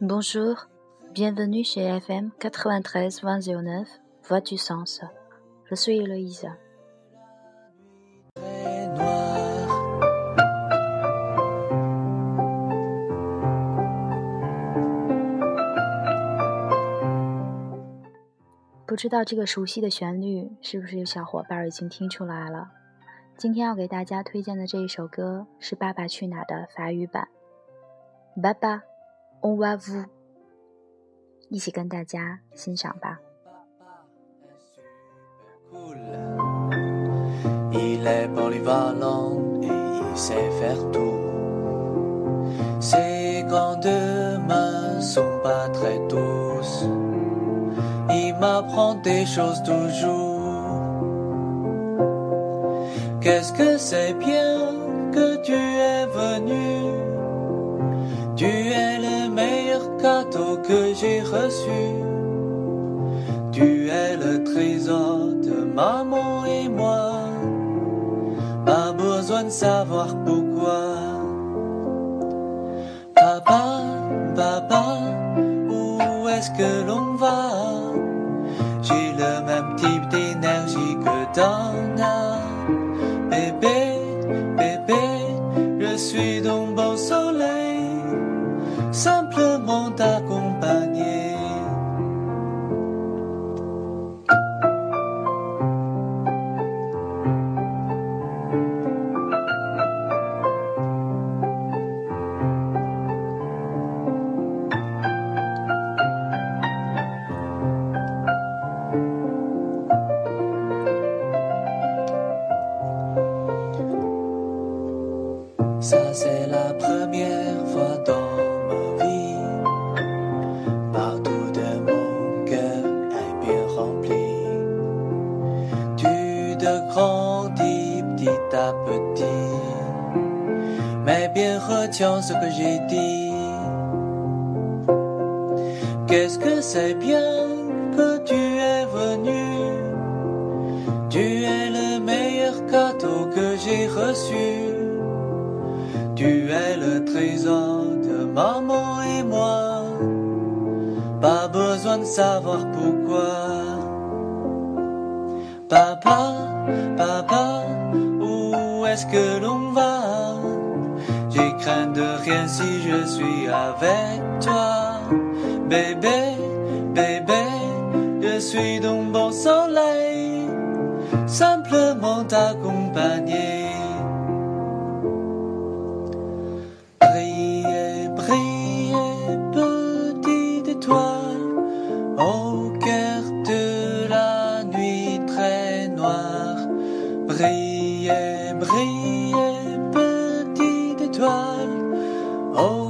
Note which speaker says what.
Speaker 1: Bonjour, bienvenue chez FM 93-209, Voix du Sens. Je suis Eloïse. 不知道这个熟悉的旋律是不是有小伙伴已经听出来了？今天要给大家推荐的这一首歌是《爸爸去哪儿》的法语版。爸爸 ，on va vous，一起跟大家欣赏吧。
Speaker 2: m'apprend des choses toujours. Qu'est-ce que c'est bien que tu es venu. Que j'ai reçu. Tu es le trésor de maman et moi. Pas besoin de savoir pourquoi. Papa, papa, où est-ce que l'on va? Ça c'est la première fois dans ma vie. Partout de mon cœur est bien rempli. Tu te grandis petit à petit. Mais bien retiens ce que j'ai dit. Qu'est-ce que c'est bien Tu es le trésor de maman et moi. Pas besoin de savoir pourquoi. Papa, papa, où est-ce que l'on va? J'ai craint de rien si je suis avec toi. Bébé, bébé, je suis dans bon soleil. Simplement t'accompagner. Oh.